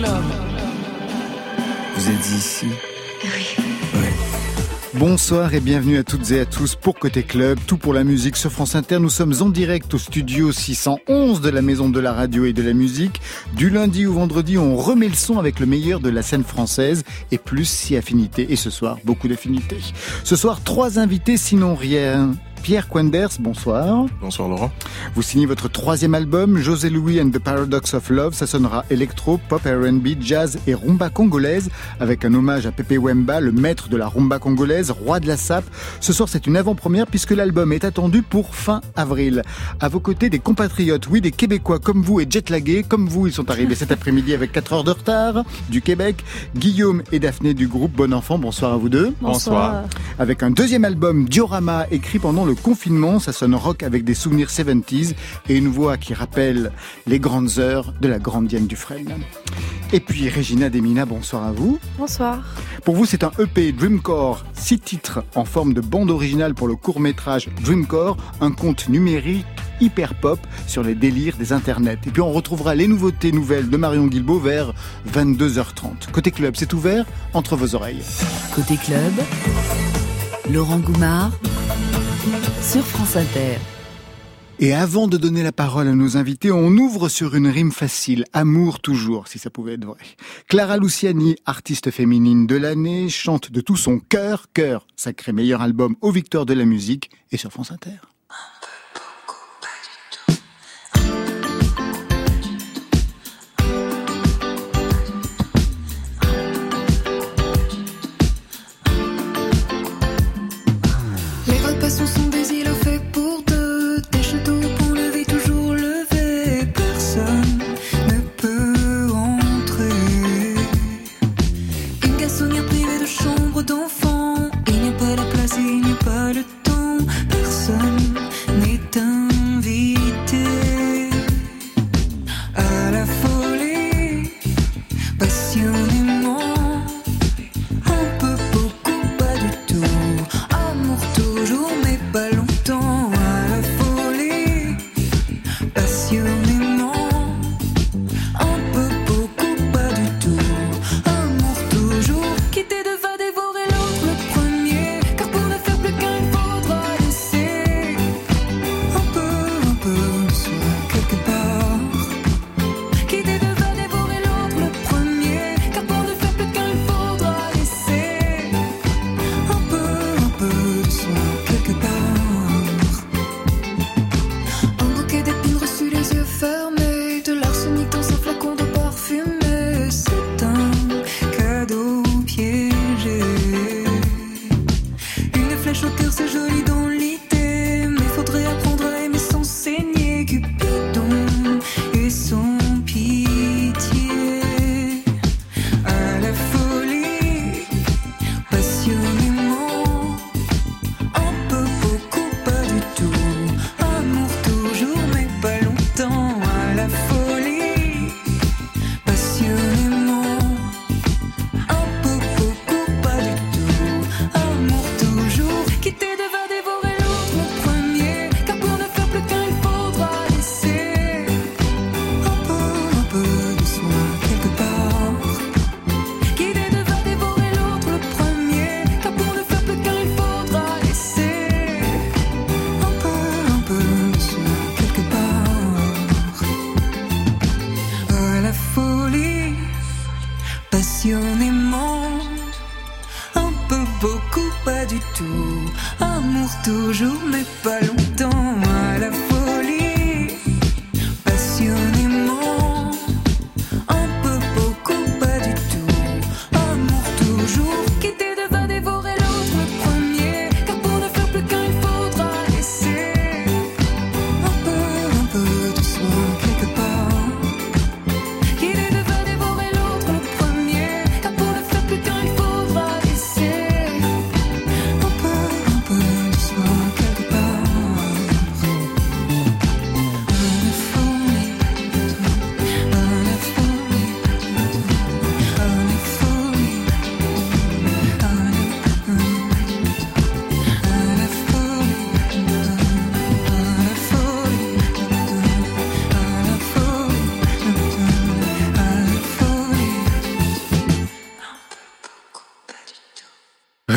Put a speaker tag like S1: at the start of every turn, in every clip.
S1: Club.
S2: Vous êtes ici?
S3: Oui.
S2: Bonsoir et bienvenue à toutes et à tous pour Côté Club, tout pour la musique sur France Inter. Nous sommes en direct au studio 611 de la Maison de la Radio et de la Musique. Du lundi au vendredi, on remet le son avec le meilleur de la scène française et plus si affinité. Et ce soir, beaucoup d'affinités. Ce soir, trois invités, sinon rien. Pierre Quenders, bonsoir.
S4: Bonsoir Laurent.
S2: Vous signez votre troisième album, José Louis and the Paradox of Love. Ça sonnera électro, pop, R&B, jazz et rumba congolaise, avec un hommage à Pepe Wemba, le maître de la rumba congolaise, roi de la sape. Ce soir, c'est une avant-première puisque l'album est attendu pour fin avril. À vos côtés, des compatriotes, oui, des Québécois comme vous et jetlagués comme vous. Ils sont arrivés cet après-midi avec 4 heures de retard du Québec. Guillaume et Daphné du groupe Bon Enfant, bonsoir à vous deux.
S4: Bonsoir.
S2: Avec un deuxième album, Diorama, écrit pendant le confinement, ça sonne rock avec des souvenirs 70s et une voix qui rappelle les grandes heures de la grande Diane Dufresne. Et puis Regina Demina, bonsoir à vous.
S3: Bonsoir.
S2: Pour vous, c'est un EP Dreamcore, six titres en forme de bande originale pour le court-métrage Dreamcore, un conte numérique hyper pop sur les délires des internets. Et puis on retrouvera les nouveautés nouvelles de Marion Guilbault vers 22h30. Côté club, c'est ouvert entre vos oreilles.
S1: Côté Club, Laurent Goumard sur France Inter.
S2: Et avant de donner la parole à nos invités, on ouvre sur une rime facile, amour toujours, si ça pouvait être vrai. Clara Luciani, artiste féminine de l'année, chante de tout son cœur, cœur, sacré meilleur album aux victoires de la musique et sur France Inter.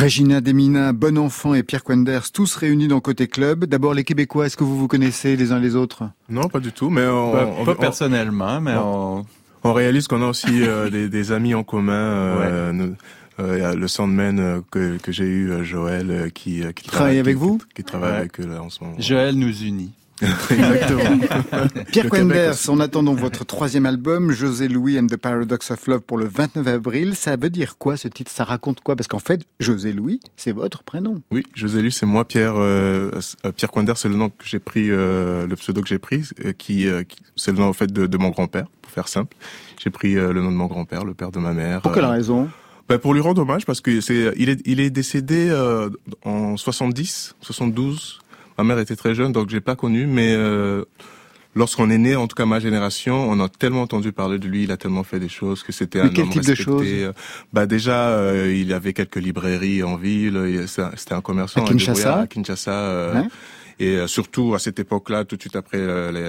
S5: Regina Demina, Bon Enfant et Pierre Quenders, tous réunis dans Côté Club. D'abord les Québécois, est-ce que vous vous connaissez les uns les autres?
S6: Non, pas du tout, mais on,
S4: Pas,
S6: on-
S4: pas
S6: on-
S4: personnellement, mais on...
S6: on réalise qu'on a aussi euh, des, des amis en commun. euh, nous- euh, il y a le Sandman euh, que, que j'ai eu, euh, Joël, qui, qui
S5: Travaille avec
S6: qui-
S5: vous?
S6: qui, travaille
S4: Ouais.
S6: avec eux là en ce moment.
S4: Joël nous unit.
S6: Exactement.
S5: Pierre Quenders, en attendant votre troisième album, José Louis and the Paradox of Love pour le 29 avril, ça veut dire quoi ce titre? Ça raconte quoi? Parce qu'en fait, José Louis, c'est votre prénom.
S6: Oui, José Lu, c'est moi, Pierre. Euh, Pierre Quender, c'est le nom que j'ai pris, euh, le pseudo que j'ai pris, euh, qui, euh, qui- c'est le nom en fait de, de mon grand-père, pour faire simple. J'ai pris le nom de mon grand-père, le père de ma mère.
S5: Pour quelle raison?
S6: Ben, pour lui rendre hommage, parce que c'est, il est, il est décédé euh, en 70, 72. Ma mère était très jeune, donc j'ai pas connu, mais euh, lorsqu'on est né, en tout cas ma génération, on a tellement entendu parler de lui, il a tellement fait des choses que c'était un
S5: quel
S6: homme
S5: type de choses
S6: Bah déjà, euh, il avait quelques librairies en ville, c'était un commerçant
S5: À
S6: un
S5: Kinshasa
S6: à Kinshasa. euh. Et euh, surtout à cette époque-là, tout de suite après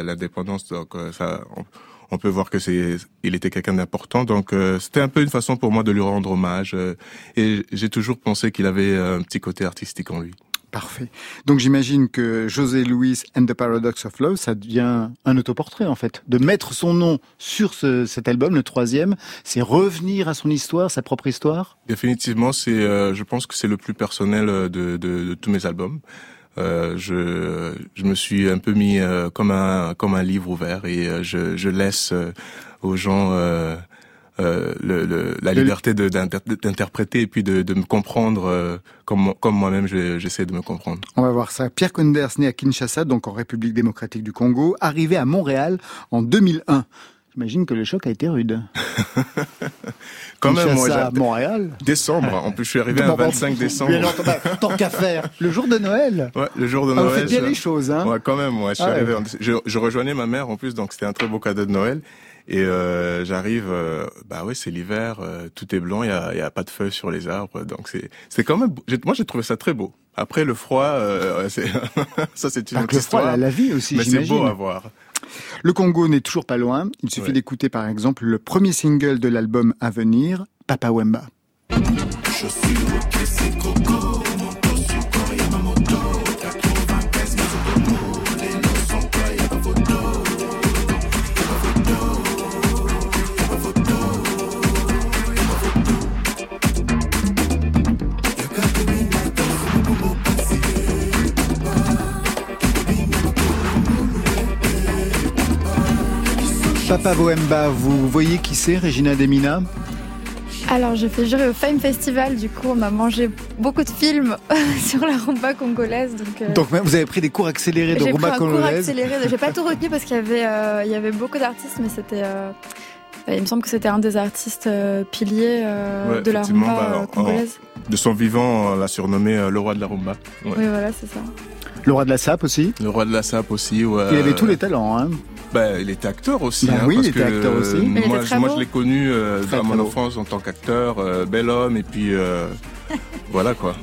S6: l'indépendance, donc ça, on, on peut voir que c'est, il était quelqu'un d'important. Donc euh, c'était un peu une façon pour moi de lui rendre hommage. euh, et j'ai toujours pensé qu'il avait un petit côté artistique en lui.
S5: Parfait. Donc j'imagine que José Louis and the Paradox of Love, ça devient un autoportrait en fait. De mettre son nom sur ce- cet album, le troisième, c'est revenir à son histoire, sa propre histoire?
S6: Définitivement, c'est, euh, je pense que c'est le plus personnel euh, de, de, de tous mes albums. Euh, je, je me suis un peu mis euh, comme un comme un livre ouvert et euh, je, je laisse euh, aux gens euh, le, le- la
S5: Le-
S6: liberté d'interpréter et puis de, de me comprendre euh, comme comme moi-même je- j'essaie de me comprendre.
S5: On va voir ça. Pierre Quenders, né à Kinshasa, donc en République démocratique du Congo, arrivé à Montréal en 2001. J'imagine que le choc a été rude.
S6: Quand même, moi, j'ai-
S5: Montréal.
S6: décembre. En plus, je suis arrivé
S5: bon,
S6: 25 décembre.
S5: Tant qu'à faire. Le jour de Noël.
S6: Ouais, le jour de
S5: Ah, vous
S6: Noël.
S5: faites bien
S6: je-
S5: les choses, hein.
S6: Ouais, quand même, ouais. Je, suis
S5: Ah ouais.
S6: en- je, je rejoignais ma mère en plus, donc c'était un très beau cadeau de Noël. Et euh, j'arrive, euh, bah oui, c'est l'hiver, euh, tout est blanc, il y a, il y a pas de feuilles sur les arbres, donc c'est, c'est quand même. Moi, j'ai trouvé ça très beau. Après le froid, euh, ouais, c'est ça, c'est une
S5: Avec
S6: autre
S5: le froid,
S6: histoire.
S5: la, la vie aussi,
S6: mais c'est
S5: j'imagine.
S6: beau à voir.
S5: Le Congo n'est toujours pas loin. Il suffit
S6: Ouais.
S5: d'écouter par exemple le premier single de l'album à venir, Papa Wemba. Papa Wemba, vous voyez qui c'est, Regina Demina
S3: Alors, je fais jury au Fame Festival, du coup, on a mangé beaucoup de films sur la rumba congolaise. Donc, euh,
S5: Donc vous avez pris des cours accélérés de
S3: j'ai pris
S5: rumba
S3: un cours
S5: congolaise.
S3: accéléré. J'ai pas tout retenu parce qu'il y avait, euh, il y avait beaucoup d'artistes, mais c'était. euh, il me semble que c'était un des artistes euh, piliers euh,
S6: Ouais,
S3: de la rumba
S6: bah, en-
S3: congolaise.
S6: De son vivant, on l'a surnommé euh, le roi de la rumba. Ouais.
S3: Oui, voilà, c'est ça.
S5: Le roi de la sape aussi.
S6: Le roi de la sape aussi. Ouais.
S5: Il avait tous les talents. Hein.
S6: Bah, il était acteur aussi.
S5: Bah
S6: hein,
S5: oui,
S6: parce
S5: il était
S6: que,
S5: acteur aussi.
S6: euh, moi,
S3: était
S6: je- moi, l'ai connu euh,
S5: Très,
S6: dans
S5: très
S6: mon
S5: beau.
S6: enfance en tant qu'acteur, euh, bel homme, et puis euh, voilà quoi.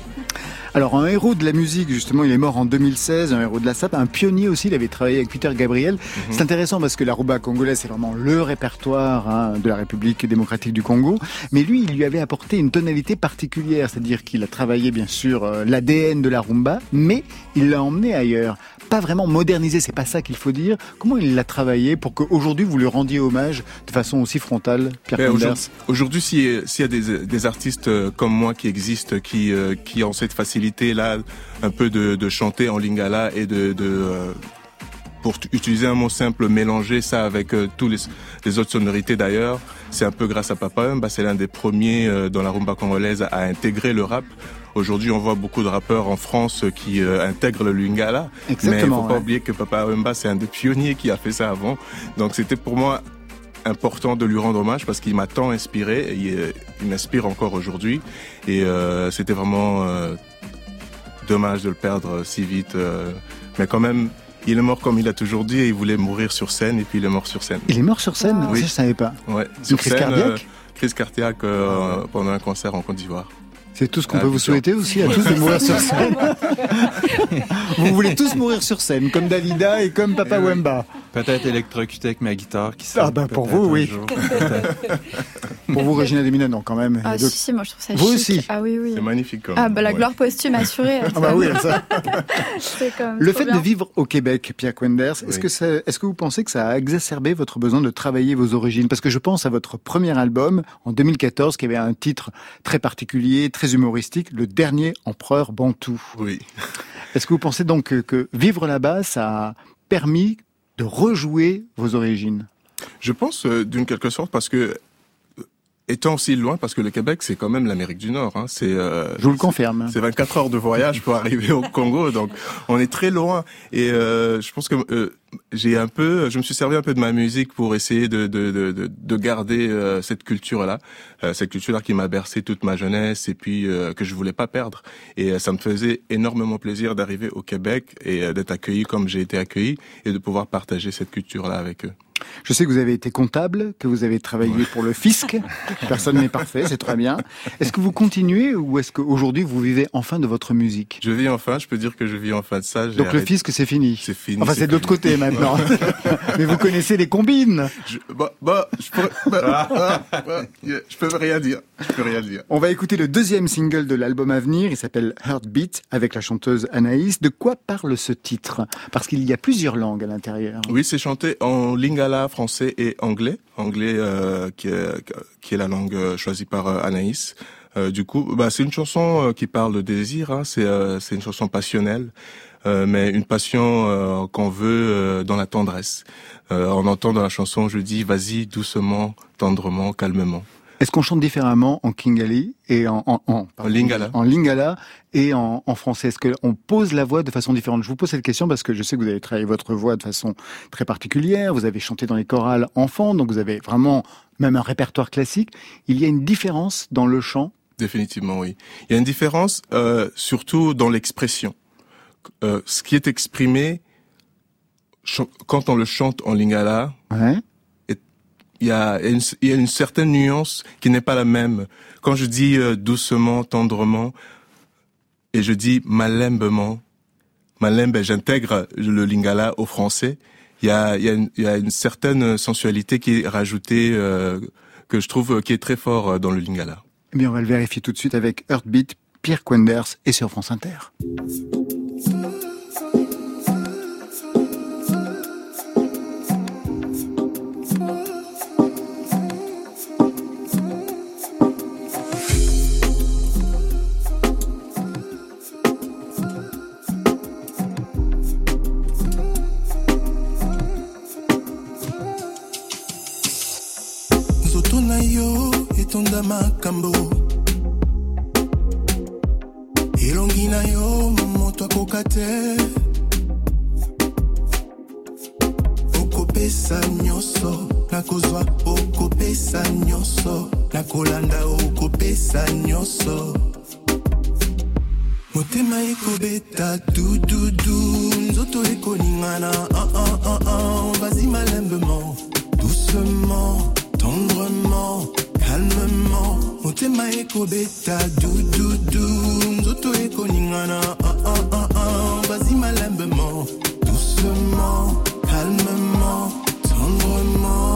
S5: Alors un héros de la musique, justement, il est mort en 2016, un héros de la sape, un pionnier aussi, il avait travaillé avec Peter Gabriel.
S6: Mhm.
S5: C'est intéressant parce que la rumba congolaise, c'est vraiment le répertoire hein, de la République démocratique du Congo. Mais lui, il lui avait apporté une tonalité particulière, c'est-à-dire qu'il a travaillé bien sûr euh, l'ADN de la rumba, mais il l'a emmené ailleurs. Pas vraiment modernisé, c'est pas ça qu'il faut dire. Comment il l'a travaillé pour qu'aujourd'hui vous lui rendiez hommage de façon aussi frontale, Pierre
S6: aujourd'hui- si- s'il y a des, des artistes euh, comme moi qui existent, qui, euh, qui ont cette facilité-là, un peu de, de chanter en lingala et de, de euh, pour utiliser un mot simple, mélanger ça avec euh, tous les, les autres sonorités d'ailleurs, c'est un peu grâce à Papa c'est l'un des premiers euh, dans la rumba congolaise à intégrer le rap. Aujourd'hui, on voit beaucoup de rappeurs en France qui euh, intègrent le lingala. Mais il
S5: Exactement.
S6: faut pas
S5: ouais.
S6: oublier que Papa Wemba, c'est un des pionniers qui a fait ça avant. Donc c'était pour moi important de lui rendre hommage parce qu'il m'a tant inspiré et il, euh, il m'inspire encore aujourd'hui. Et euh, c'était vraiment euh, dommage de le perdre si vite. mais quand même, il est mort comme il a toujours dit et il voulait mourir sur scène et puis il est mort sur scène.
S5: Il est mort sur scène?
S3: Ah.
S5: Ça,
S6: Oui.
S5: je savais pas.
S6: Ouais,
S5: Une
S6: sur
S5: crise
S6: scène,
S5: cardiaque
S6: crise cardiaque euh, pendant un concert en Côte d'Ivoire.
S5: C'est tout ce qu'on
S4: Ah,
S5: peut vous souhaiter aussi à tous de mourir sur scène. vous voulez tous mourir sur scène, comme Dalida et comme Papa
S4: Eh.
S5: Wemba.
S4: Peut-être électrocuté avec ma guitare qui
S5: Ah bah, pour vous, oui. Pour vous, Regina Demina, non, quand même.
S3: Ah
S5: Donc-
S3: si, si, moi je trouve ça
S5: Vous
S3: chic.
S5: aussi
S3: Ah oui, oui.
S6: C'est magnifique. Comme,
S3: Ah bah la
S6: ouais.
S3: gloire posthume assurée.
S5: Ah bah oui, ça.
S3: quand même
S5: Le fait
S3: bien.
S5: de vivre au Québec, Pierre Quenders, est-ce
S6: Oui.
S5: que, ça- est-ce que vous pensez que ça a exacerbé votre besoin de travailler vos origines? Parce que je pense à votre premier album en 2014 qui avait un titre très particulier, très humoristique, Le dernier empereur bantou.
S6: Oui.
S5: Est-ce que vous pensez donc que, que vivre là-bas, ça a permis de rejouer vos origines?
S6: Je pense euh, d'une quelque sorte parce que étant si loin, parce que le Québec c'est quand même l'Amérique du Nord. Hein, c'est euh,
S5: Je vous le confirme.
S6: C'est 24 heures de voyage pour arriver au Congo, donc on est très loin. Et euh, je pense que euh, j'ai un peu, je me suis servi un peu de ma musique pour essayer de de de, de, de garder euh, cette culture-là, euh, cette culture-là qui m'a bercé toute ma jeunesse et puis euh, que je voulais pas perdre. Et euh, ça me faisait énormément plaisir d'arriver au Québec et d'être accueilli comme j'ai été accueilli et de pouvoir partager cette culture-là avec eux.
S5: Je sais que vous avez été comptable, que vous avez travaillé pour le fisc. Personne n'est parfait, c'est très bien. Est-ce que vous continuez ou est-ce qu'aujourd'hui vous vivez enfin de votre musique?
S6: Je vis enfin, je peux dire que je vis enfin de ça.
S5: Donc le fisc, c'est fini.
S6: c'est fini.
S5: Enfin, c'est de l'autre côté maintenant. Mais vous connaissez les combines.
S6: Je, bah, bah, je pourrais, bah, ah, bah, je peux rien dire.
S5: On va écouter le deuxième single de l'album à venir. Il s'appelle Heartbeat avec la chanteuse Anaïs. De quoi parle ce titre? Parce qu'il y a plusieurs langues à l'intérieur.
S6: Oui, c'est chanté en lingala français et anglais. Anglais euh, qui, est, qui est la langue euh, choisie par euh, Anaïs. Euh, du coup, bah, c'est une chanson euh, qui parle de désir. Hein. C'est euh, une chanson passionnelle, mais une passion qu'on veut dans la tendresse. On entend dans la chanson, je dis, vas-y doucement, tendrement, calmement.
S5: Est-ce qu'on chante différemment en Kingali et en, en, en, pardon,
S6: lingala.
S5: en lingala et en, en français? Est-ce qu'on pose la voix de façon différente? Je vous pose cette question parce que je sais que vous avez travaillé votre voix de façon très particulière. Vous avez chanté dans les chorales enfants, donc vous avez vraiment même un répertoire classique. Il y a une différence dans le chant?
S6: Définitivement, oui. Il y a une différence, euh, surtout dans l'expression. Euh, ce qui est exprimé quand on le chante en lingala,
S5: Ouais.
S6: Il y a une, certaine nuance qui n'est pas la même. Quand je dis euh, doucement, tendrement, et je dis malembement, malembe, j'intègre le lingala au français. Il y a, une, certaine sensualité qui est rajoutée euh, que je trouve qui est très fort euh, dans le lingala.
S5: Eh on va le vérifier tout de suite avec Heartbeat, Pierre Quenders et sur France Inter.
S7: Etonda makambo. Elongi na yo moto akoka te okopesa nyonso nakozwa okopesa nyonso nakolanda okopesa nyonso motema ekobeta dududu nzoto ekoningana ah, ah, ah, ah. vas-y malembement doucement tendrement calmement. Motema ekobeta dududu nzoto ekoningana ah, ah, ah, vas-y doucement calmement tendrement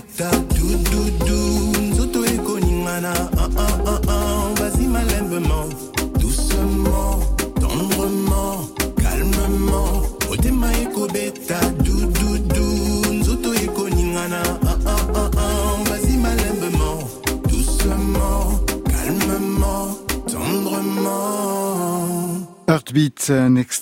S7: ekobeta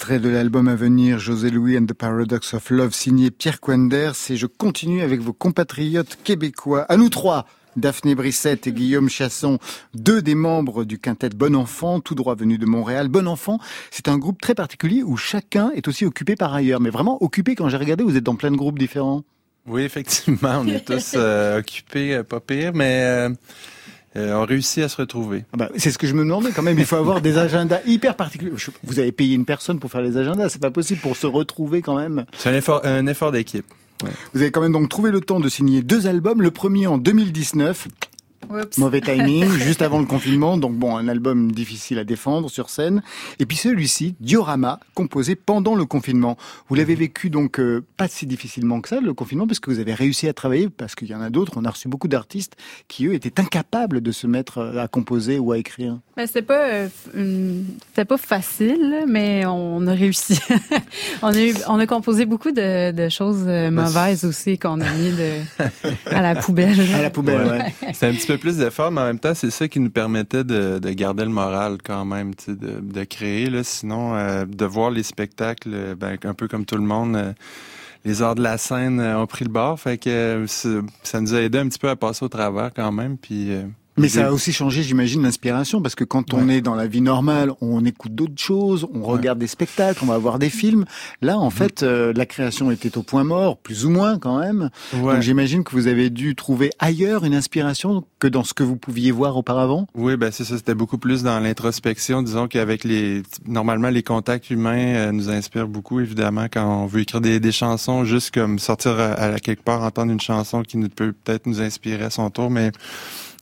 S5: extrait de l'album à venir, José Louis and the Paradox of Love, signé Pierre Quenders. Et je continue avec vos compatriotes québécois. À nous trois, Daphné Brissette et Guillaume Chasson, deux des membres du quintet Bon Enfant, tout droit venu de Montréal. Bon Enfant, c'est un groupe très particulier où chacun est aussi occupé par ailleurs. Mais vraiment occupé, quand j'ai regardé, vous êtes dans plein de groupes différents.
S4: Oui, effectivement, on est tous euh, occupés, euh, pas pire, mais euh, euh, on réussit à se retrouver.
S5: Ah bah, c'est ce que je me demandais quand même. Il faut avoir des agendas hyper particuliers. Vous avez payé une personne pour faire les agendas. C'est pas possible pour se retrouver quand même.
S4: C'est un effort, un effort d'équipe.
S5: Vous avez quand même donc trouvé le temps de signer deux albums. Le premier en 2019.
S3: Oups.
S5: Mauvais timing, juste avant le confinement. Donc bon, un album difficile à défendre sur scène. Et puis celui-ci, Diorama, composé pendant le confinement. Vous l'avez vécu donc euh, pas si difficilement que ça, le confinement, parce que vous avez réussi à travailler, parce qu'il y en a d'autres. On a reçu beaucoup d'artistes qui, eux, étaient incapables de se mettre euh, à composer ou à écrire.
S8: Ben, c'était pas, euh, pas facile, mais on a réussi. on a eu, on a composé beaucoup de, de choses euh, mauvaises aussi qu'on a mis de, à la poubelle.
S5: À la poubelle, ouais.
S4: Ouais. C'est un petit peu plus d'effort, mais en même temps, c'est ça qui nous permettait de, de garder le moral quand même, de, de créer. Là. Sinon, euh, de voir les spectacles, euh, ben, un peu comme tout le monde, euh, les arts de la scène ont pris le bord. Fait que ça nous a aidé un petit peu à passer au travers quand même. Puis,
S5: Mais ça a aussi changé, j'imagine, l'inspiration, parce que quand on est dans la vie normale, on écoute d'autres choses, on regarde des spectacles, on va voir des films. Là,
S4: Mm.
S5: en fait, euh, la création était au point mort, plus ou moins quand même.
S4: Ouais.
S5: Donc j'imagine que vous avez dû trouver ailleurs une inspiration que dans ce que vous pouviez voir auparavant?
S4: Oui, ben c'est ça. C'était beaucoup plus dans l'introspection. Disons qu'avec les, normalement, les contacts humains euh, nous inspirent beaucoup, évidemment, quand on veut écrire des, des chansons, juste comme sortir à, à quelque part, entendre une chanson qui nous peut peut-être nous inspirer à son tour, mais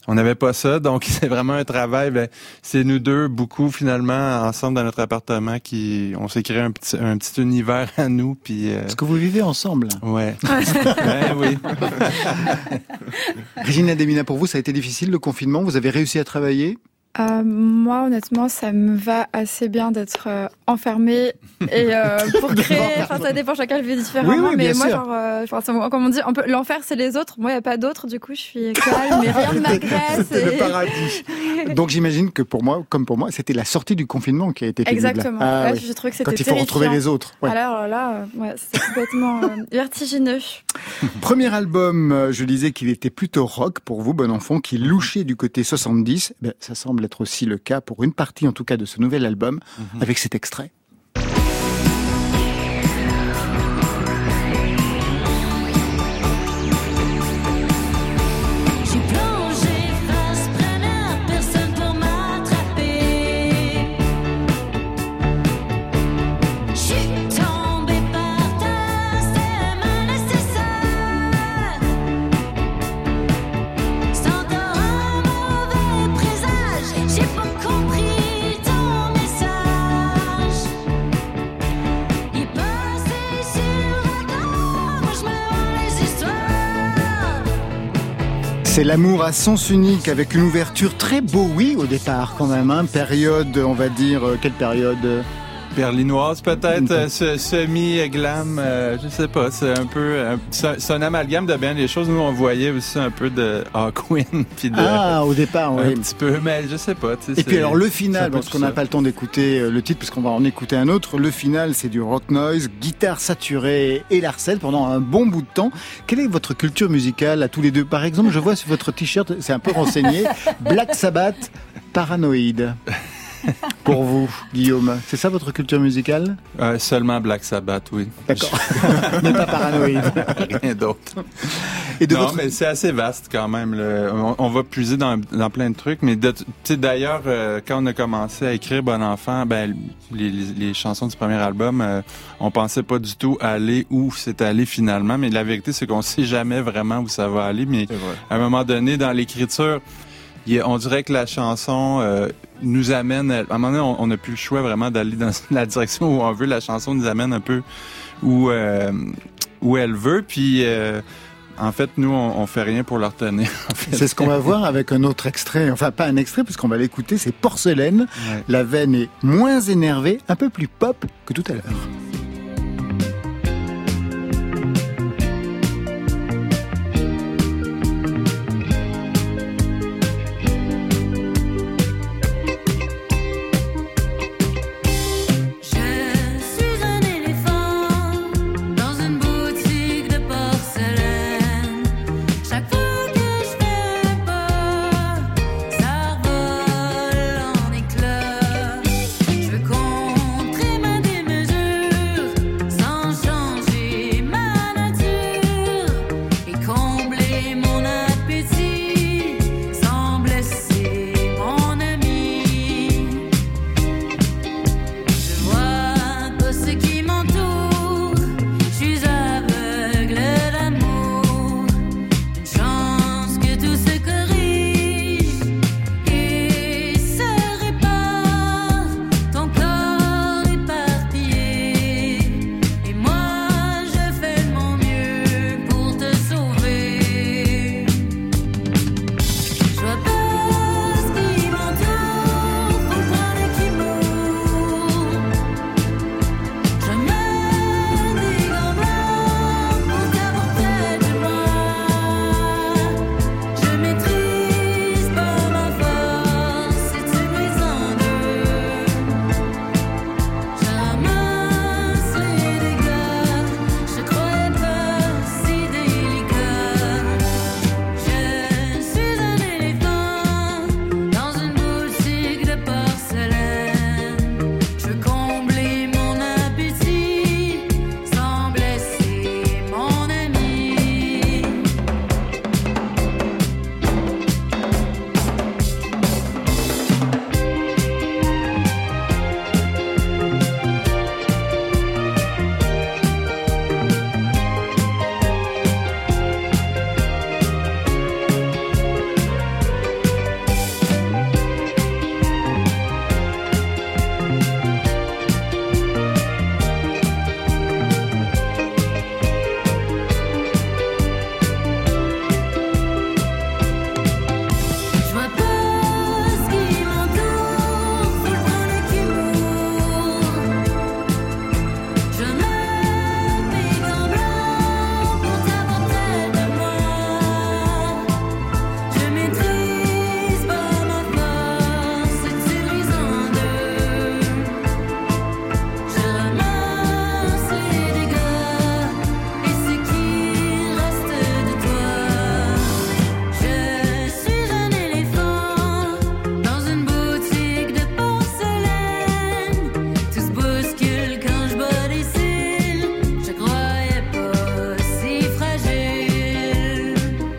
S4: on n'avait pas ça. Donc, c'est vraiment un travail. Ben, c'est nous deux, beaucoup, finalement, ensemble dans notre appartement, qui, on s'est créé un petit, un petit univers à nous, puis, euh,
S5: Est-ce que vous vivez ensemble
S4: ouais. ouais, oui.
S5: Regina Demina, pour vous, ça a été difficile le confinement? Vous avez réussi à travailler?
S3: Euh, moi, honnêtement, ça me va assez bien d'être euh, enfermée et euh, pour créer. Enfin, ça dépend, chacun le vit différemment.
S5: Oui, oui,
S3: mais moi,
S5: sûr.
S3: genre, euh, comme on dit, on peut l'enfer, c'est les autres. Moi, il n'y a pas d'autres. Du coup, je suis calme, mais rien ne m'agresse.
S5: C'était le
S3: et-
S5: paradis. Donc j'imagine que pour moi, comme pour moi, c'était la sortie du confinement qui a été pénible.
S3: Exactement.
S5: Ah,
S3: Là,
S5: oui.
S3: j'ai trouvé que
S5: Quand
S3: c'était
S5: il faut retrouver les autres. Ouais.
S3: Alors là, ouais, c'était complètement vertigineux.
S5: Premier album, je disais qu'il était plutôt rock pour vous, bon enfant, qui louchait du côté 70. Ben, ça semble être aussi le cas pour une partie, en tout cas, de ce nouvel album, avec cet extrait. L'amour à sens unique, avec une ouverture très oui, au départ, quand même. Hein. Période, on va dire, euh, quelle période?
S4: Berlinoise peut-être, euh, se- semi-glam, euh, je sais pas, c'est un peu, euh, c'est un amalgame de bien des choses. Nous, on voyait aussi un peu de Hawkwind, puis de,
S5: Ah, au départ,
S4: un
S5: oui.
S4: petit peu, mais je sais pas. tu sais,
S5: Et puis alors le
S4: un
S5: final, parce qu'on n'a pas le temps d'écouter euh, le titre, parce qu'on va en écouter un autre. Le final, c'est du rock noise, guitare saturée et larcelle pendant un bon bout de temps. Quelle est votre culture musicale à tous les deux? Par exemple, je vois sur votre t-shirt, c'est un peu renseigné, Black Sabbath, Paranoïde. Pour vous, Guillaume, c'est ça votre culture musicale?
S4: Euh, seulement Black Sabbath, oui.
S5: D'accord. Mais pas paranoïde.
S4: Rien d'autre.
S9: Et de
S4: non,
S9: votre-
S4: mais c'est assez vaste quand même. On, on va puiser dans, dans plein de trucs, mais de- tu sais, d'ailleurs, euh, quand on a commencé à écrire Bon Enfant, ben les, les- les chansons du premier album, euh, on pensait pas du tout aller où c'est allé finalement. Mais la vérité, c'est qu'on sait jamais vraiment où ça va aller. Mais à un moment donné, dans l'écriture, il on dirait que la chanson euh, nous amène. À un moment donné, on- n'a plus le choix vraiment d'aller dans la direction où on veut. La chanson nous amène un peu où euh, où elle veut. Puis euh, en fait, nous, on, on fait rien pour en fait.
S9: C'est ce qu'on va voir avec un autre extrait. Enfin, pas un extrait, puisqu'on va l'écouter. C'est Porcelaine.
S4: Ouais.
S9: La veine est moins énervée, un peu plus pop que tout à l'heure.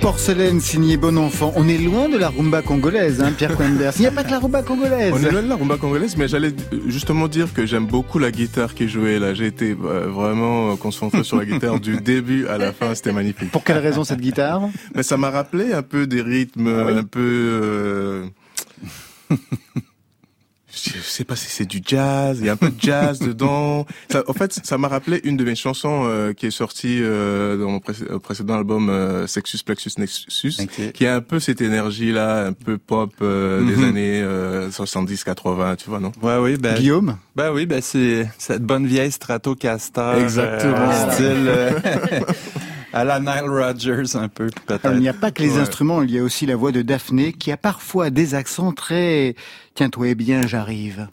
S5: Porcelaine
S9: signé Bon Enfant. On est loin de la rumba congolaise, hein, Pierre Coimbert. Il n'y a pas que la rumba congolaise.
S6: On est loin de la rumba congolaise, mais j'allais euh, justement dire que j'aime beaucoup la guitare qui est jouée là. J'ai été euh, vraiment concentré sur la guitare du début à la fin, c'était magnifique.
S9: Pour quelle raison cette guitare?
S6: Mais ça m'a rappelé un peu des rythmes,
S9: Ah oui
S6: un peu. euh, Je sais pas si c'est du jazz, il y a un peu de jazz dedans. Ça, en fait, ça m'a rappelé une de mes chansons euh, qui est sortie euh, dans mon pré- euh, précédent album euh, Sexus Plexus Nexus,
S4: Ok.
S6: qui a un peu cette énergie là, un peu pop euh, des
S4: Mhm.
S6: années euh, 70-80, tu vois, non?
S4: Ouais, oui, ben,
S9: Guillaume?
S4: ben oui, ben c'est cette bonne vieille Stratocaster.
S6: Exactement.
S4: euh, style euh, à la Nile Rodgers un peu peut-être.
S9: Alors, il n'y a pas que les
S6: Ouais.
S9: instruments, il y a aussi la voix de Daphné qui a parfois des accents très... Tiens-toi bien, j'arrive.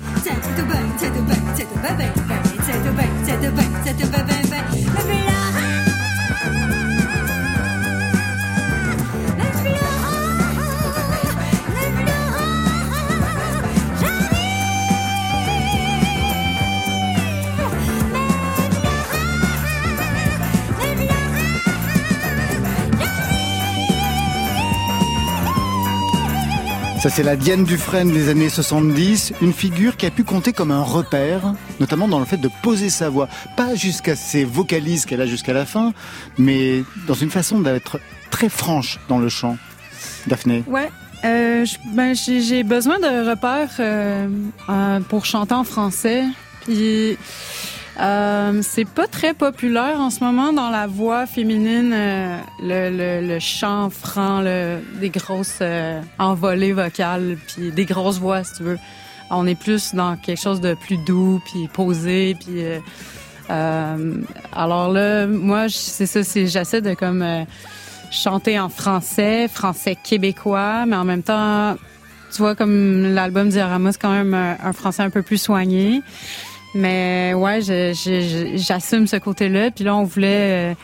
S5: J'arrive Ça, c'est la Diane Dufresne des années 70, une figure qui a pu compter comme un repère, notamment dans le fait de poser sa voix. Pas jusqu'à ses vocalises qu'elle a jusqu'à la fin, mais dans une façon d'être très franche dans le chant. Daphné.
S8: Ouais. Euh, ben, j'ai j'ai besoin de repères euh, euh, pour chanter en français. Puis euh, c'est pas très populaire en ce moment dans la voix féminine, euh, le, le, le chant franc, le, des grosses euh, envolées vocales, puis des grosses voix, si tu veux. On est plus dans quelque chose de plus doux, puis posé, puis euh, euh, alors là, moi, c'est ça, c'est j'essaie de comme chanter en français, français québécois, mais en même temps, tu vois, comme l'album Diorama, c'est quand même un français un peu plus soigné. Mais ouais, je- je- je- j'assume ce côté-là. Puis là, on voulait... euh,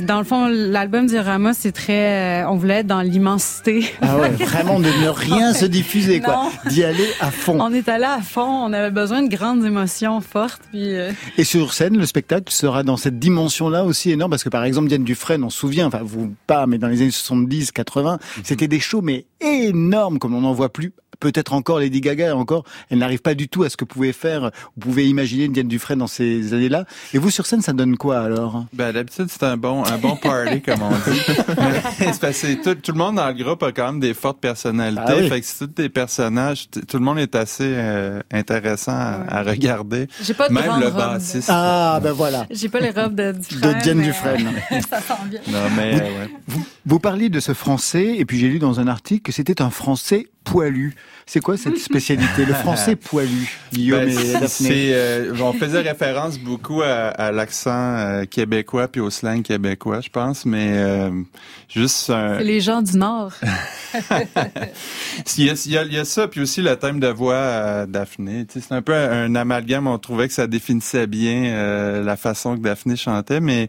S8: dans le fond, l'album Diorama, c'est très... euh, on voulait être dans l'immensité.
S5: Ah ouais, vraiment de ne rien se diffuser, quoi.
S8: Non.
S5: D'y aller à fond.
S8: On est allé à fond, on avait besoin de grandes émotions fortes. Puis euh,
S5: Et sur scène, le spectacle sera dans cette dimension-là aussi énorme, parce que par exemple, Diane Dufresne, on se souvient, enfin vous pas, mais dans les années 70, 80, c'était des shows mais énormes, comme on n'en voit plus. Peut-être encore Lady Gaga, encore, elle n'arrive pas du tout à ce que pouvait faire, vous pouvez imaginer Diane Dufresne dans ces années-là. Et vous, sur scène, ça donne quoi alors?
S4: Ben, d'habitude, c'est un bon, un bon party, comme on dit. Mais c'est parce que tout, tout le monde dans le groupe a quand même des fortes personnalités.
S5: Ah oui.
S4: Fait que c'est tous des personnages. Tout le monde est assez euh, intéressant à, à regarder.
S8: j'ai pas de
S4: Même le
S8: robe.
S4: bassiste.
S5: Ah, ben voilà.
S8: J'ai pas les robes de Dufresne.
S5: De Diane
S8: mais,
S5: Dufresne.
S8: euh, ça sent bien.
S4: Non, mais, euh, ouais.
S5: Vous parliez de ce français, et puis j'ai lu dans un article que c'était un français poilu. C'est quoi cette spécialité, le français poilu, Guillaume
S4: Ben,
S5: et
S4: euh, on faisait référence beaucoup à, à l'accent euh, québécois puis au slang québécois, je pense, mais euh, juste un,
S8: C'est les gens du Nord.
S4: Il y, a, il, y a, il y a ça, puis aussi le thème de voix à Daphné. Tu sais, c'est un peu un, un amalgame. On trouvait que ça définissait bien euh, la façon que Daphné chantait, mais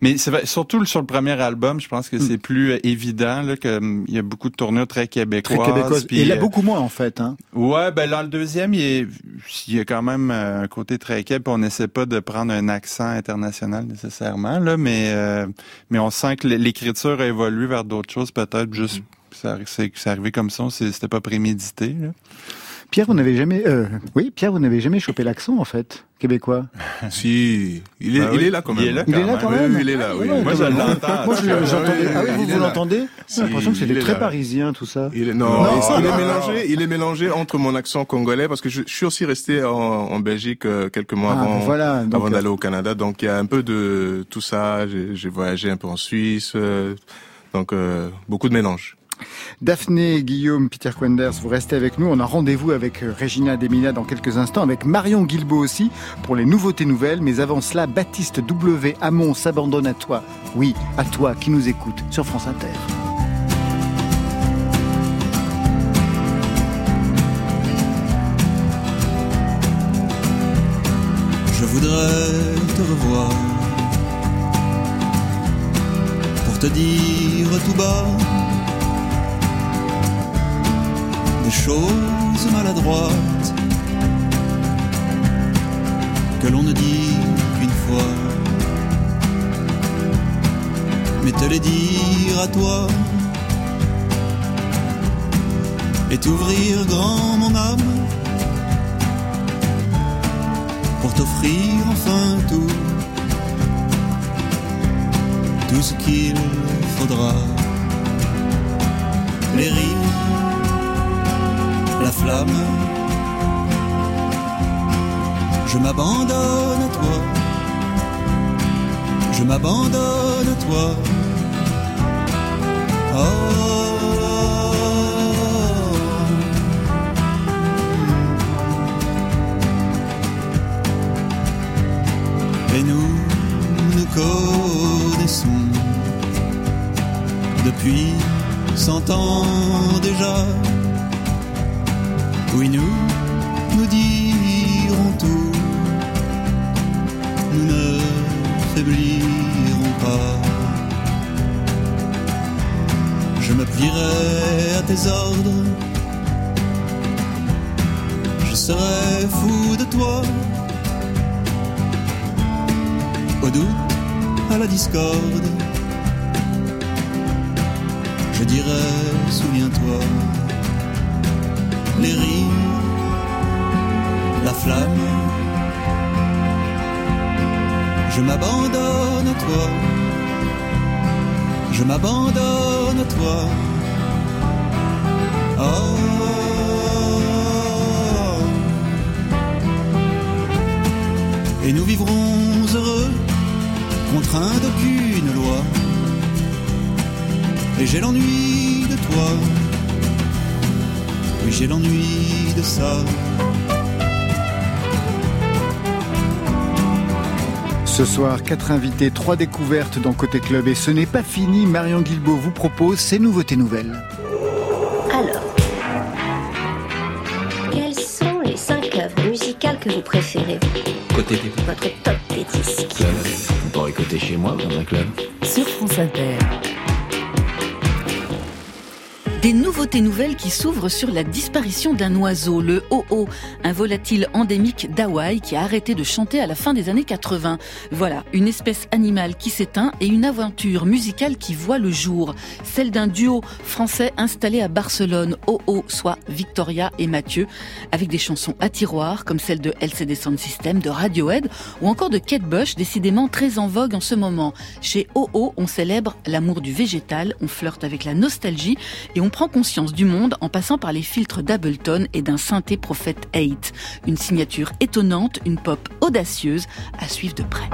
S4: mais c'est vrai, surtout sur le premier album, je pense que c'est plus euh, évident là, que hum, il y a beaucoup de tournures très
S5: Très
S4: québécoises.
S5: québécoise.
S4: puis,
S5: Et là,
S4: euh,
S5: beaucoup moins en fait. Hein.
S4: Ouais, ben dans le deuxième, il, est, il y a quand même euh, un côté très québécois. On n'essaie pas de prendre un accent international nécessairement, là, mais euh, mais on sent que l'écriture a évolué vers d'autres choses, peut-être juste. Ça, c'est, arrivé comme ça, c'était pas prémédité. Là.
S5: Pierre, vous n'avez jamais, euh, oui, Pierre, vous n'avez jamais chopé l'accent en fait, québécois.
S6: Si, il est, il
S4: oui,
S6: est là quand même.
S4: il est là
S5: Il est là quand même.
S6: Oui, il est là, oui.
S5: Ouais,
S4: Moi, je
S5: même.
S4: l'entends.
S5: Moi, je le- j'entendais. Ah oui, vous, l'entendez J'ai l'impression que c'était très
S6: là.
S5: parisien tout ça.
S6: Il est, non,
S5: Non.
S6: il, il est mélangé, il est mélangé entre mon accent congolais parce que je, je suis aussi resté en, en Belgique euh, quelques mois
S5: Ah,
S6: avant,
S5: ben voilà. Donc,
S6: avant
S5: euh,
S6: d'aller au Canada. Donc il y a un peu de tout ça. J'ai voyagé un peu en Suisse, euh, donc euh, beaucoup de mélange.
S5: Daphné, Guillaume, Peter Quenders, vous restez avec nous. On a rendez-vous avec euh, Regina Demina dans quelques instants, avec Marion Guilbeault aussi pour les nouveautés nouvelles. Mais avant cela, Baptiste W. Hamon s'abandonne à toi. Oui, à toi qui nous écoute sur France Inter.
S10: Je voudrais te revoir pour te dire tout bas des choses maladroites que l'on ne dit qu'une fois, mais te les dire à toi et t'ouvrir grand mon âme pour t'offrir enfin tout, tout ce qu'il faudra. Les rires, la flamme, je m'abandonne à toi, je m'abandonne à toi. Oh. Et nous nous connaissons depuis cent ans déjà. Oui, nous nous dirons tout, nous ne faiblirons pas. Je me à tes ordres, je serai fou de toi au doute, à la discorde. Je dirais, souviens-toi. Les rires, la flamme. Je m'abandonne à toi, je m'abandonne à toi. Oh. Et nous vivrons heureux, contraints d'aucune loi. Et j'ai l'ennui de toi, oui j'ai l'ennui de ça.
S5: Ce soir, quatre invités, trois découvertes dans Côté Club. Et ce n'est pas fini, Marion Guilbault vous propose ses nouveautés nouvelles.
S11: Alors, quelles sont les cinq œuvres musicales que vous préférez?
S12: Côté
S11: Votre top des disques
S12: club. On pourrait écouter chez moi dans un club?
S13: Sur France Inter. Des nouveautés nouvelles qui s'ouvrent sur la disparition d'un oiseau, le ho-ho, un volatile endémique d'Hawaï qui a arrêté de chanter à la fin des années 80. Voilà, une espèce animale qui s'éteint et une aventure musicale qui voit le jour, celle d'un duo français installé à Barcelone, ho-ho, soit Victoria et Mathieu, avec des chansons à tiroir comme celle de LCD Sound System, de Radiohead ou encore de Kate Bush, décidément très en vogue en ce moment. Chez ho-ho, on célèbre l'amour du végétal, on flirte avec la nostalgie et on prend conscience du monde en passant par les filtres d'Ableton et d'un synthé Prophet 8. Une signature étonnante, une pop audacieuse à suivre de près.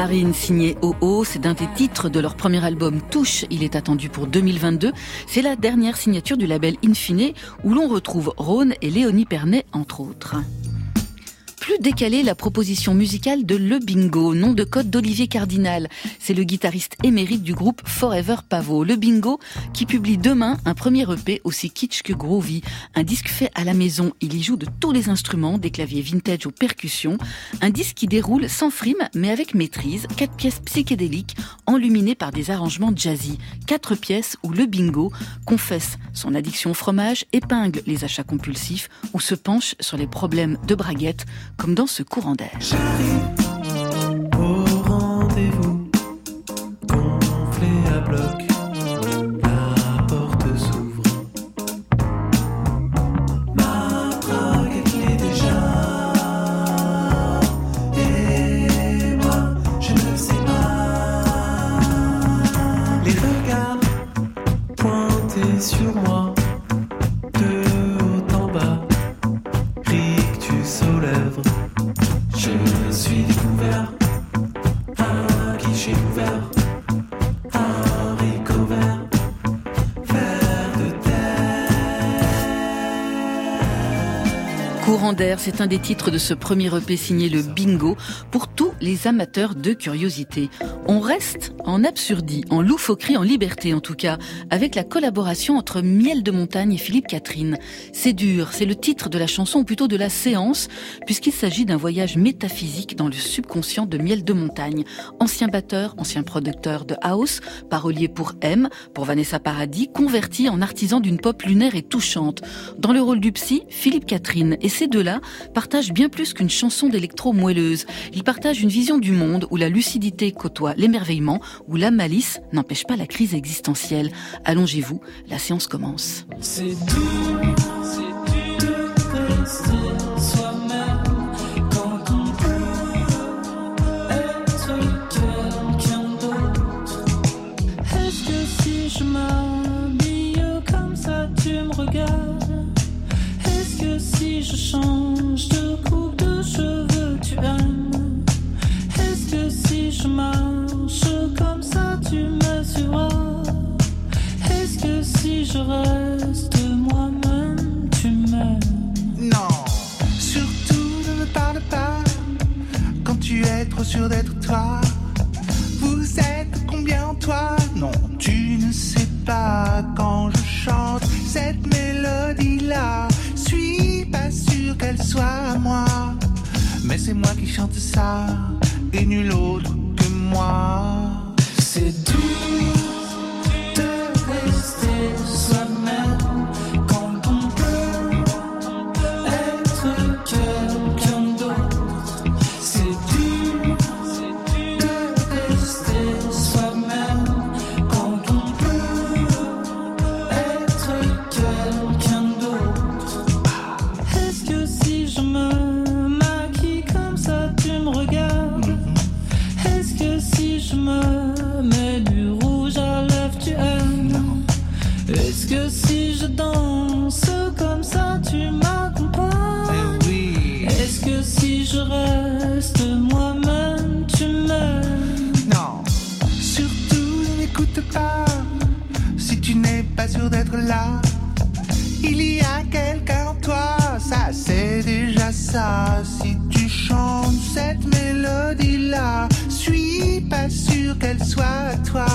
S13: Aquamarine signé OO, c'est d'un des titres de leur premier album Touche, il est attendu pour 2022. C'est la dernière signature du label Infine où l'on retrouve Rhône et Léonie Pernet entre autres. Plus décalé, la proposition musicale de Le Bingo, nom de code d'Olivier Cardinal. C'est le guitariste émérite du groupe Forever Pavot. Le Bingo, qui publie demain un premier EP aussi kitsch que groovy. Un disque fait à la maison. Il y joue de tous les instruments, des claviers vintage aux percussions. Un disque qui déroule sans frime, mais avec maîtrise. Quatre pièces psychédéliques, enluminées par des arrangements jazzy. Quatre pièces où Le Bingo confesse son addiction au fromage, épingle les achats compulsifs ou se penche sur les problèmes de braguette comme dans ce courant d'air.
S14: Au rendez-vous, Je suis découvert, un guichet ouvert,
S13: C'est un des titres de ce premier EP signé le Bingo pour tous les amateurs de curiosité. On reste en absurdie, en loufoquerie, en liberté en tout cas, avec la collaboration entre Miel de Montagne et Philippe Catherine. C'est dur, c'est le titre de la chanson ou plutôt de la séance, puisqu'il s'agit d'un voyage métaphysique dans le subconscient de Miel de Montagne. Ancien batteur, ancien producteur de house, parolier pour M, pour Vanessa Paradis, converti en artisan d'une pop lunaire et touchante. Dans le rôle du psy, Philippe Catherine. Et ces deux-là partagent bien plus qu'une chanson d'électro moelleuse. Ils partagent une vision du monde où la lucidité côtoie l'émerveillement, où la malice n'empêche pas la crise existentielle. Allongez-vous, la séance commence.
S14: reste moi, tu. Non, surtout ne me parle pas quand tu es
S15: trop sûr d'être toi. Vous êtes combien en toi? Non, tu ne sais pas quand je chante cette mélodie-là. Suis pas sûr qu'elle soit à moi, mais c'est moi qui chante ça et nul autre que moi. C'est
S14: tout. Si tu
S15: chantes cette mélodie-là, suis pas sûr qu'elle soit à toi.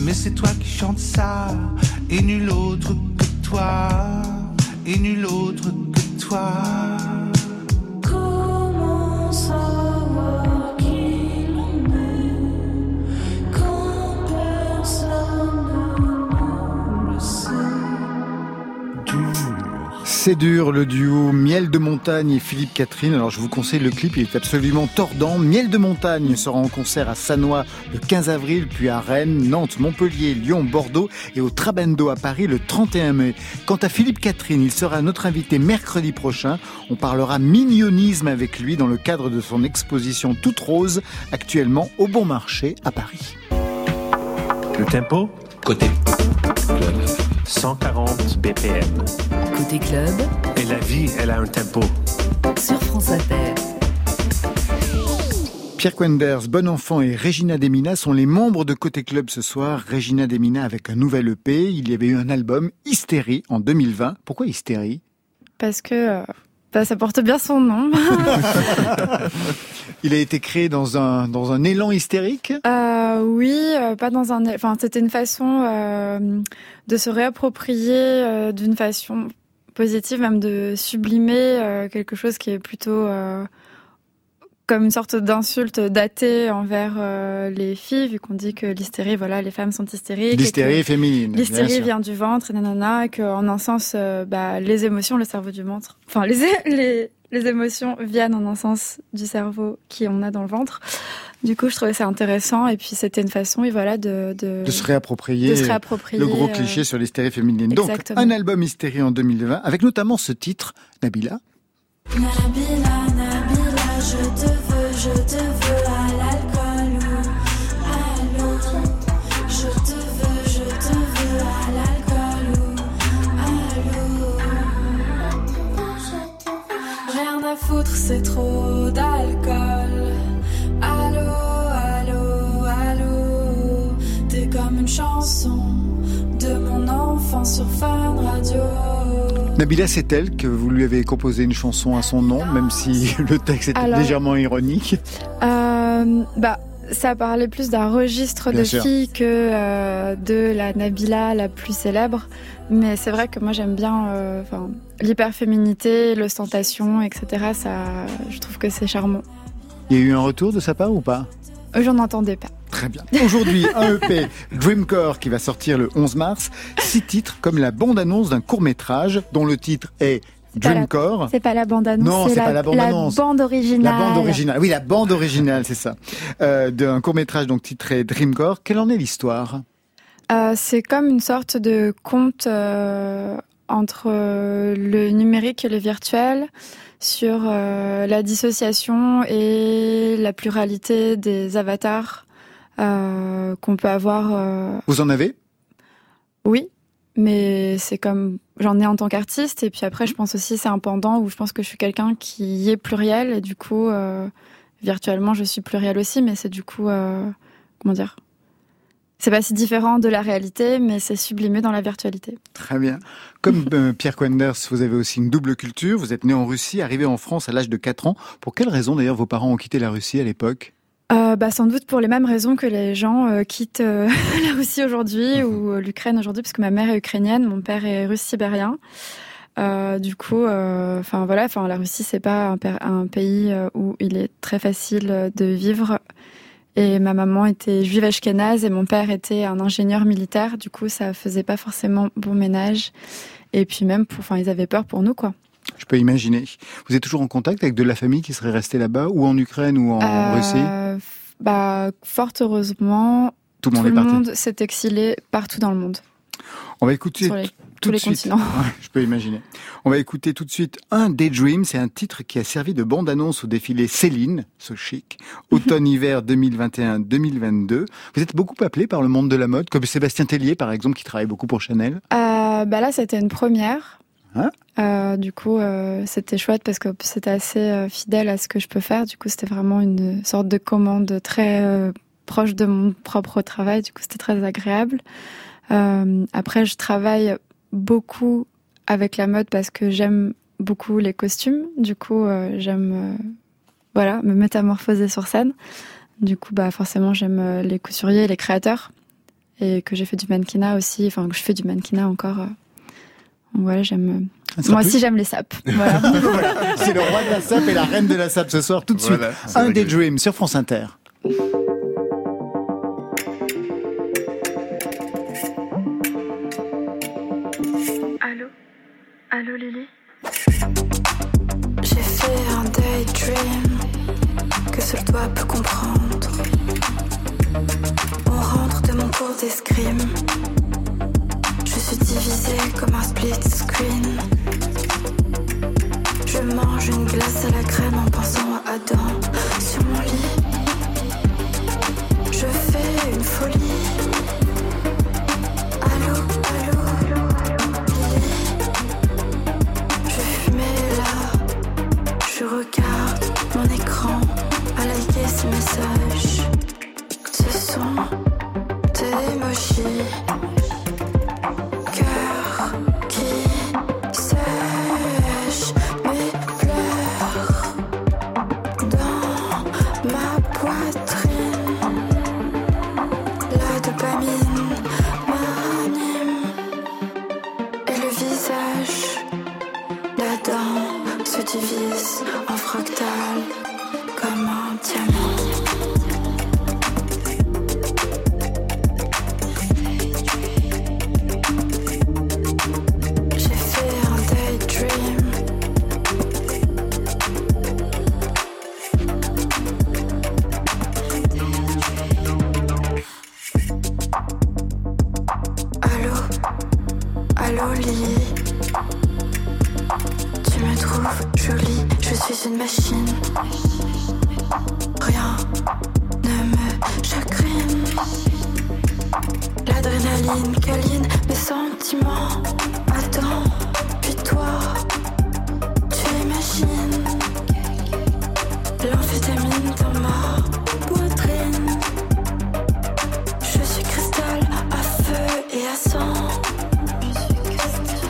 S15: Mais c'est toi qui chantes ça, et nul autre que toi, et nul autre que toi.
S5: C'est dur, le duo Miel de Montagne et Philippe Catherine. Alors je vous conseille le clip, il est absolument tordant. Miel de Montagne sera en concert à Sanois le 15 avril, puis à Rennes, Nantes, Montpellier, Lyon, Bordeaux et au Trabendo à Paris le 31 mai. Quant à Philippe Catherine, il sera notre invité mercredi prochain. On parlera mignonisme avec lui dans le cadre de son exposition Toute Rose, actuellement au Bon Marché à Paris.
S16: Le tempo? Côté club. 140 BPM.
S13: Côté club,
S16: Et la vie, elle a un tempo.
S13: sur France Inter.
S5: Pierre Quenders, Bon Enfant et Regina Demina sont les membres de Côté Club ce soir. Regina Demina avec un nouvel EP. Il y avait eu un album, Hystérie, en 2020. Pourquoi Hystérie?
S3: Parce que euh, bah, ça porte bien son nom.
S5: Il a été créé dans un, dans un élan hystérique?
S3: Euh, oui, euh, pas dans un. Enfin, c'était une façon euh, de se réapproprier euh, d'une façon positive, même de sublimer euh, quelque chose qui est plutôt euh, comme une sorte d'insulte datée envers euh, les filles, vu qu'on dit que l'hystérie, voilà, les femmes sont hystériques.
S5: L'hystérie est féminine.
S3: L'hystérie vient du ventre, et nanana, et qu'en un sens, euh, bah, les émotions, le cerveau du ventre. Enfin, les, les, les émotions viennent en un sens du cerveau qui on a dans le ventre. Du coup, je trouvais ça intéressant, et puis c'était une façon, et voilà, de, de,
S5: De se réapproprier,
S3: de se réapproprier,
S5: le gros
S3: euh,
S5: cliché sur l'hystérie féminine. Donc, un album Hystérie en 2020, avec notamment ce titre, Nabila,
S17: c'est trop d'alcool. Allô, allô, allô. T'es comme une chanson de mon enfant sur Fun Radio.
S5: Nabila, c'est elle que vous lui avez composé une chanson à son nom, même si le texte était
S3: Alors-
S5: légèrement ironique.
S3: Euh, bah, ça parlait plus d'un registre
S5: Bien
S3: de
S5: sûr.
S3: filles que euh, de la Nabila la plus célèbre. Mais c'est vrai que moi j'aime bien euh, l'hyperféminité, l'ostentation, etc. Ça, je trouve que c'est charmant.
S5: Il y a eu un retour de sa part ou pas?
S3: Euh, J'en entendais pas.
S5: Très bien. Aujourd'hui, un EP Dreamcore qui va sortir le 11 mars. Six titres comme la bande-annonce d'un court-métrage dont le titre est Dreamcore.
S3: C'est pas la bande-annonce,
S5: Non, c'est
S3: la,
S5: pas la
S3: bande originale.
S5: La bande originale. Oui, la bande originale, c'est ça. Euh, d'un court-métrage donc titré Dreamcore. Quelle en est l'histoire?
S3: Euh, c'est comme une sorte de conte euh, entre le numérique et le virtuel sur euh, la dissociation et la pluralité des avatars euh, qu'on peut avoir. euh,
S5: Vous en avez?
S3: Oui, mais c'est comme j'en ai en tant qu'artiste et puis après je pense aussi c'est un pendant où je pense que je suis quelqu'un qui est pluriel et du coup euh, virtuellement je suis pluriel aussi, mais c'est du coup euh, comment dire? C'est pas si différent de la réalité, mais c'est sublimé dans la virtualité.
S5: Très bien. Comme euh, Pierre Quenders, vous avez aussi une double culture. Vous êtes né en Russie, arrivé en France à l'âge de 4 ans. Pour quelle raison d'ailleurs vos parents ont quitté la Russie à l'époque?
S3: Euh, bah, sans doute pour les mêmes raisons que les gens euh, quittent euh, la Russie aujourd'hui ou euh, l'Ukraine aujourd'hui, parce que ma mère est ukrainienne, mon père est russe sibérien. Euh, du coup, euh, enfin voilà, enfin la Russie c'est pas un, pa- un pays où il est très facile de vivre. Et ma maman était juive ashkénaze et mon père était un ingénieur militaire. Du coup, ça faisait pas forcément bon ménage. Et puis même, enfin, ils avaient peur pour nous, quoi.
S5: Je peux imaginer. Vous êtes toujours en contact avec de la famille qui serait restée là-bas, ou en Ukraine, ou en
S3: Euh,
S5: Russie
S3: Bah, fort heureusement,
S5: Tout le monde
S3: s'est exilé partout dans le monde.
S5: On va écouter
S3: Sur les-
S5: tout
S3: tous
S5: de
S3: les
S5: suite.
S3: continents.
S5: Ouais, je peux imaginer. On va écouter tout de suite un Daydream. C'est un titre qui a servi de bande-annonce au défilé Céline, so chic, automne-hiver 2021-2022. Vous êtes beaucoup appelé par le monde de la mode, comme Sébastien Tellier, par exemple, qui travaille beaucoup pour Chanel.
S3: Euh, bah là, c'était une première.
S5: Hein
S3: Euh, du coup, euh, c'était chouette parce que c'était assez euh, fidèle à ce que je peux faire. Du coup, c'était vraiment une sorte de commande très proche de mon propre travail. Du coup, c'était très agréable. Après, je travaille beaucoup avec la mode parce que j'aime beaucoup les costumes. Du coup, j'aime voilà me métamorphoser sur scène. Du coup, bah forcément, j'aime les couturiers, les créateurs, et que j'ai fait du mannequinat aussi. Enfin, que je fais du mannequinat encore. Euh. Voilà, j'aime.
S5: Sera
S3: Moi aussi, j'aime les sapes. Voilà.
S5: Voilà. C'est le roi de la sape et la reine de la sape ce soir, tout de
S6: Voilà,
S5: suite. Un
S6: réglé.
S5: Daydream sur France Inter.
S18: Allô? Allô Lily?
S17: J'ai fait un daydream que seul toi peut comprendre. On rentre de mon cours d'escrime. Divisée comme un split screen. Je mange une glace à la crème en pensant à Adam sur mon lit. Je fais une folie.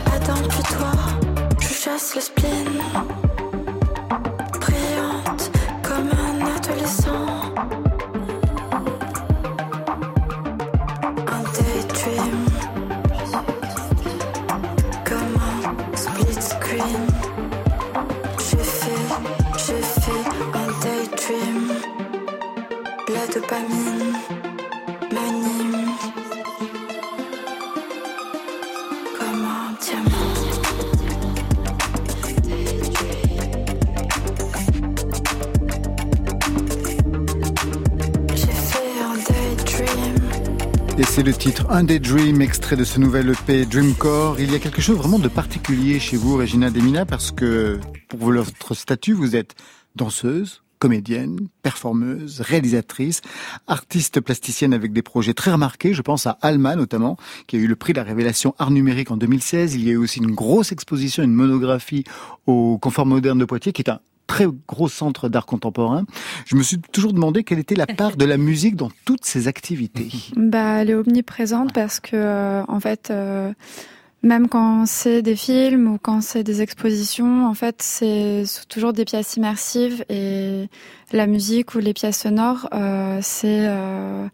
S17: Attends, puis toi, je chasse le Un Daydream,
S5: extrait de ce nouvel EP Dreamcore. Il y a quelque chose vraiment de particulier chez vous, Regina Demina, parce que pour votre statut, vous êtes danseuse, comédienne, performeuse, réalisatrice, artiste plasticienne avec des projets très remarqués. Je pense à Alma notamment, qui a eu le prix de la révélation art numérique en 2016. Il y a eu aussi une grosse exposition, une monographie au Confort moderne de Poitiers, qui est un très gros centre d'art contemporain. Je me suis toujours demandé quelle était la part de la musique dans toutes ces activités.
S3: Bah, elle est omniprésente parce que, euh, en fait, euh, même quand c'est des films ou quand c'est des expositions, en fait, c'est toujours des pièces immersives et la musique ou les pièces sonores, euh, c'est euh,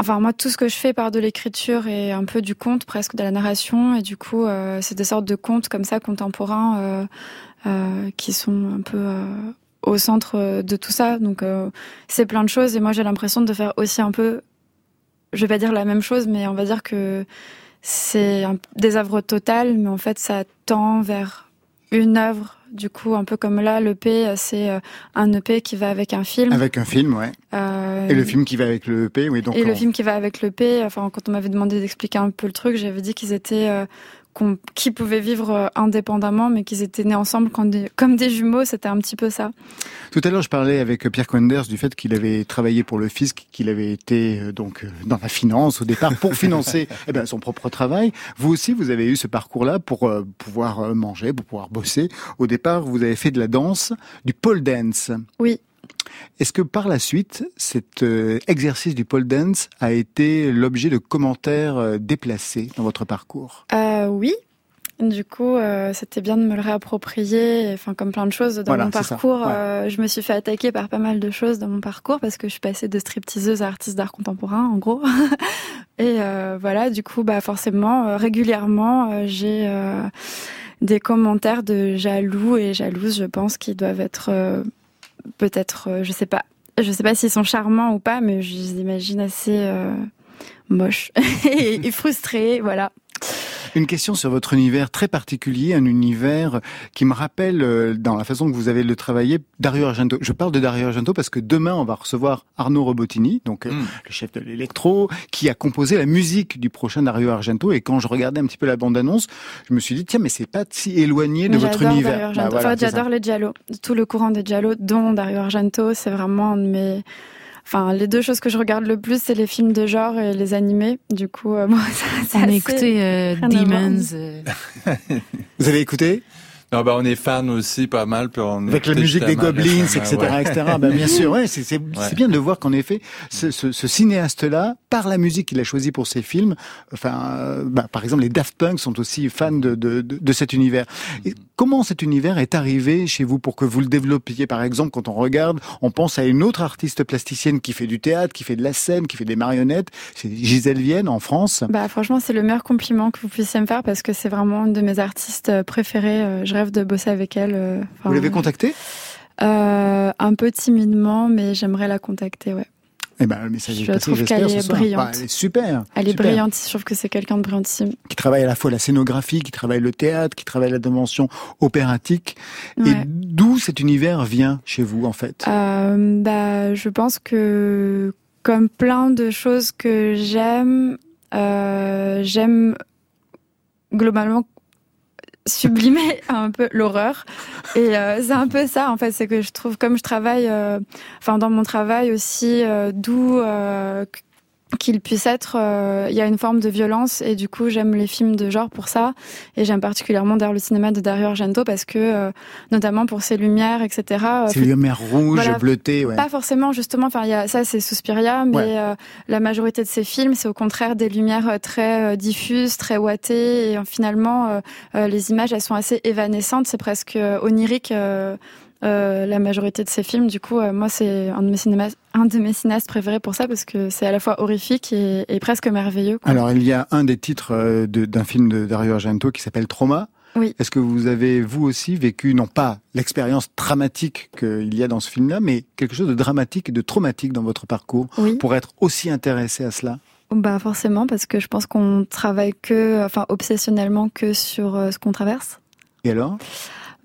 S3: Enfin, moi, tout ce que je fais part de l'écriture et un peu du conte, presque de la narration, et du coup, euh, c'est des sortes de contes comme ça contemporains euh, euh, qui sont un peu euh, au centre de tout ça. Donc, euh, c'est plein de choses, et moi, j'ai l'impression de faire aussi un peu, je vais pas dire la même chose, mais on va dire que c'est un désœuvre total, mais en fait, ça tend vers une œuvre. Du coup, un peu comme là, l'EP, c'est euh, un EP qui va avec un film.
S5: Avec un film, ouais.
S3: Euh,
S5: Et le film qui va avec le EP, oui. Donc
S3: et
S5: on-
S3: le film qui va avec le P, enfin quand on m'avait demandé d'expliquer un peu le truc, j'avais dit qu'ils étaient qui pouvaient vivre euh, indépendamment, mais qu'ils étaient nés ensemble comme des, comme des jumeaux. C'était un petit peu ça.
S5: Tout à l'heure, je parlais avec Pierre Quenders du fait qu'il avait travaillé pour le fisc, qu'il avait été euh, donc euh, dans la finance au départ pour financer eh ben, son propre travail. Vous aussi, vous avez eu ce parcours-là pour euh, pouvoir manger, pour pouvoir bosser. Au départ, vous avez fait de la danse, du pole dance.
S3: Oui.
S5: Est-ce que par la suite, cet euh, exercice du pole dance a été l'objet de commentaires euh, déplacés dans votre parcours?
S3: Euh, oui. Du coup, euh, c'était bien de me le réapproprier. Enfin, comme plein de choses dans
S5: Voilà,
S3: mon parcours,
S5: Ouais.
S3: euh, je me suis fait attaquer par pas mal de choses dans mon parcours parce que je suis passée de stripteaseuse à artiste d'art contemporain, en gros. Et euh, voilà, du coup, bah forcément, régulièrement, j'ai des commentaires de jaloux et jalouses, je pense, qui doivent être peut-être, euh, je sais pas, je sais pas s'ils sont charmants ou pas, mais je les imagine assez euh, moches et, et frustrés, voilà.
S5: Une question sur votre univers très particulier, un univers qui me rappelle, euh, dans la façon que vous avez le travaillé, Dario Argento. Je parle de Dario Argento parce que demain, on va recevoir Arnaud Robotini, donc euh, le chef de l'électro, qui a composé la musique du prochain Dario Argento. Et quand je regardais un petit peu la bande-annonce, je me suis dit, tiens, mais c'est pas si éloigné de
S3: Mais
S5: votre
S3: j'adore
S5: univers.
S3: Dario Argento.
S5: Bah, voilà,
S3: Enfin, j'adore les Giallo. Tout le courant des Giallo, dont Dario Argento, c'est vraiment un de mes... Enfin, les deux choses que je regarde le plus, c'est les films de genre et les animés. Du coup, euh, moi, ça,
S13: On a écouté euh. Demons. euh,
S5: Vous avez écouté?
S4: Non, ben, on est fan aussi pas mal. Puis on
S5: Avec la musique des Goblins, etc.,
S4: ouais.
S5: etc. Ben, bien sûr, ouais, c'est c'est-
S4: Ouais.
S5: c'est bien de voir qu'en effet, ce, ce, ce cinéaste-là, par la musique qu'il a choisie pour ses films, enfin, euh, bah, par exemple, les Daft Punk sont aussi fans de, de, de, de cet univers. Et comment cet univers est arrivé chez vous pour que vous le développiez Par exemple, quand on regarde, on pense à une autre artiste plasticienne qui fait du théâtre, qui fait de la scène, qui fait des marionnettes. C'est Gisèle Vienne en France.
S3: Bah, franchement, c'est le meilleur compliment que vous puissiez me faire parce que c'est vraiment une de mes artistes euh, préférées. Euh, Je rêve de bosser avec elle. euh,
S5: Vous l'avez contactée?
S3: euh, Un peu timidement, mais j'aimerais la contacter, ouais.
S5: Eh ben, le message est passé, j'espère, ce soir.
S3: brillante.
S5: Bah, elle est super.
S3: Elle est
S5: super.
S3: brillante, je trouve que c'est quelqu'un de brillantissime.
S5: qui travaille à la fois la scénographie, qui travaille le théâtre, qui travaille la dimension opératique. Et d'où cet univers vient chez vous, en fait?
S3: Euh, bah, je pense que comme plein de choses que j'aime, euh, j'aime globalement sublimer un peu l'horreur. Et euh, c'est un peu ça en fait c'est que je trouve comme je travaille euh, enfin dans mon travail aussi euh, d'où qu'il puisse être, euh, il y a une forme de violence et du coup j'aime les films de genre pour ça et j'aime particulièrement d'ailleurs le cinéma de Dario Argento parce que euh, notamment pour ses lumières etc. euh,
S5: C'est lumière rouge,
S3: voilà,
S5: bleutée, ouais.
S3: Pas forcément, justement. Enfin, il y a ça, c'est Suspiria, mais
S5: Ouais.
S3: euh, la majorité de ces films, c'est au contraire des lumières euh, très euh, diffuses, très ouatées, et finalement, les images, elles sont assez évanescentes. C'est presque onirique. euh, euh, la majorité de ces films, du coup, euh, moi, c'est un de mes cinémas, un de mes cinéastes préférés pour ça parce que c'est à la fois horrifique et, et presque merveilleux. quoi.
S5: Alors, il y a un des titres euh, d'un film de Dario Argento qui s'appelle Trauma.
S3: Oui.
S5: Est-ce que vous avez, vous aussi, vécu, non pas l'expérience dramatique qu'il y a dans ce film-là, mais quelque chose de dramatique et de traumatique dans votre parcours
S3: Oui.
S5: pour être aussi intéressé à cela?
S3: Bah forcément, parce que je pense qu'on travaille que, enfin, obsessionnellement que sur euh, ce qu'on traverse.
S5: Et alors?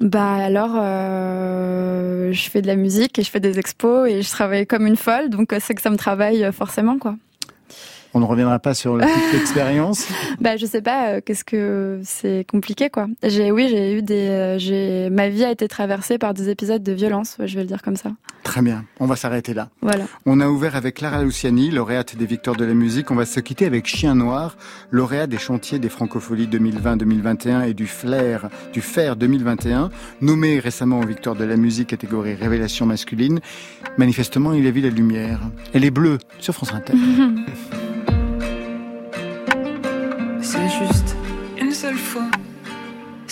S3: Bah alors, euh, je fais de la musique et je fais des expos et je travaille comme une folle, donc euh, c'est que ça me travaille euh, forcément quoi.
S5: On ne reviendra pas sur la petite expérience.
S3: Bah, je sais pas, euh, qu'est-ce que c'est compliqué, quoi. J'ai, oui, j'ai eu des, euh, j'ai, ma vie a été traversée par des épisodes de violence, je vais le dire comme ça.
S5: Très bien, on va s'arrêter là.
S3: Voilà.
S5: On a ouvert avec Clara Luciani, lauréate des Victoires de la musique. On va se quitter avec Chien Noir, lauréat des chantiers des Francopholies 2020-2021 et du Flair, du Fer 2021, nommé récemment aux Victoires de la musique catégorie révélation masculine. Manifestement, il a vu la lumière. Elle est bleue sur France Inter.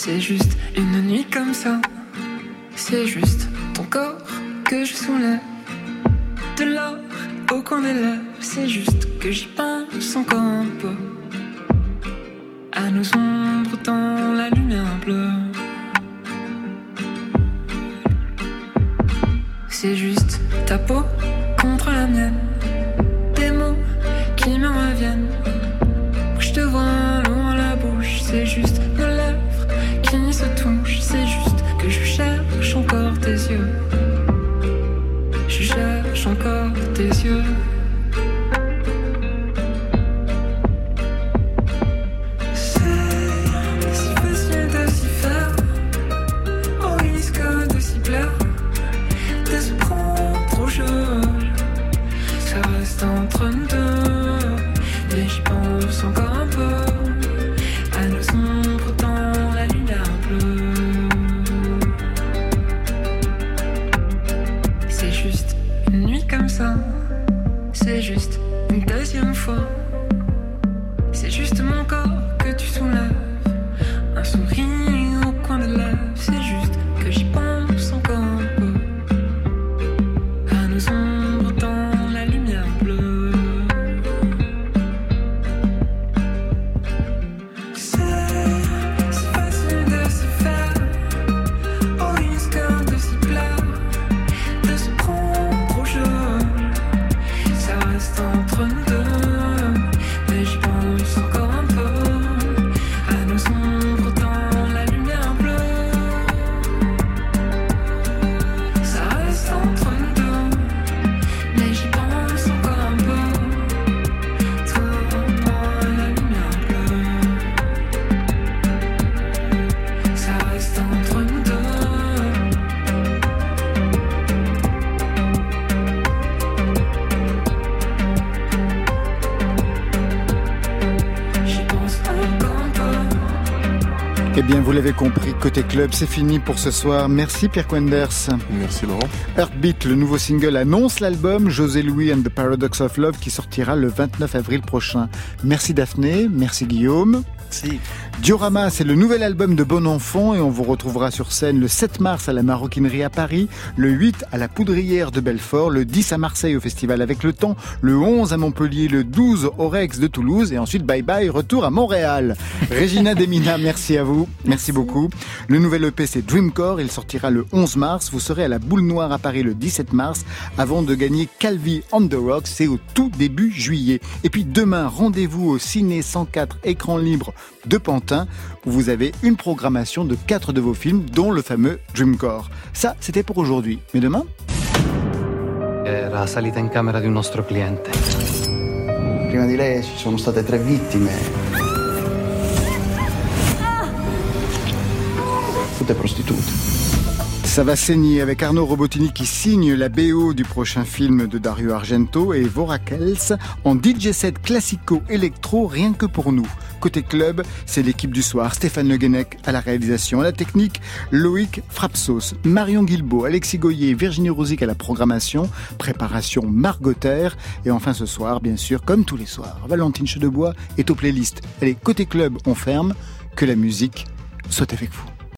S19: C'est juste une nuit comme ça. C'est juste ton corps que je soulève. De l'or au coin des lèvres. C'est juste que j'y pense encore un peu. À nos ombres dans la lumière bleue. C'est juste ta peau contre la mienne. Des mots
S5: bien, vous l'avez compris, côté club, c'est fini pour ce soir. Merci Pierre Quenders.
S6: Merci Laurent.
S5: Heartbeat, le nouveau single, annonce l'album José Louis and the Paradox of Love qui sortira le 29 avril prochain. Merci Daphné, merci Guillaume.
S20: Merci.
S5: Diorama, c'est le nouvel album de Bon Enfant et on vous retrouvera sur scène le 7 mars à la Maroquinerie à Paris, le 8 à la Poudrière de Belfort, le 10 à Marseille au Festival avec le temps, le 11 à Montpellier, le 12 au Rex de Toulouse et ensuite bye bye, retour à Montréal. Régina Demina, merci à vous. Merci, beaucoup. Le nouvel EP c'est Dreamcore, il sortira le 11 mars. Vous serez à la Boule Noire à Paris le 17 mars avant de gagner Calvi on the Rocks, c'est au tout début juillet. Et puis demain, rendez-vous au Ciné 104 écran libre de Pantin où vous avez une programmation de quatre de vos films dont le fameux Dreamcore. Ça, c'était pour aujourd'hui. Mais demain?
S21: Era salita in camera di un nostro cliente.
S22: Prima di lei ci sono state tre vittime. Tutte prostitute.
S5: Ça va saigner avec Arnaud Robotini qui signe la BO du prochain film de Dario Argento et Vorakels en DJ set classico-électro rien que pour nous. Côté club, c'est l'équipe du soir, Stéphane Le Guenec à la réalisation, à la technique, Loïc Frapsos, Marion Guilbault, Alexis Goyer, Virginie Rosic à la programmation, préparation Margoter et enfin ce soir, bien sûr, comme tous les soirs, Valentine Chedebois est aux playlists. Allez, côté club, on ferme, que la musique soit avec vous.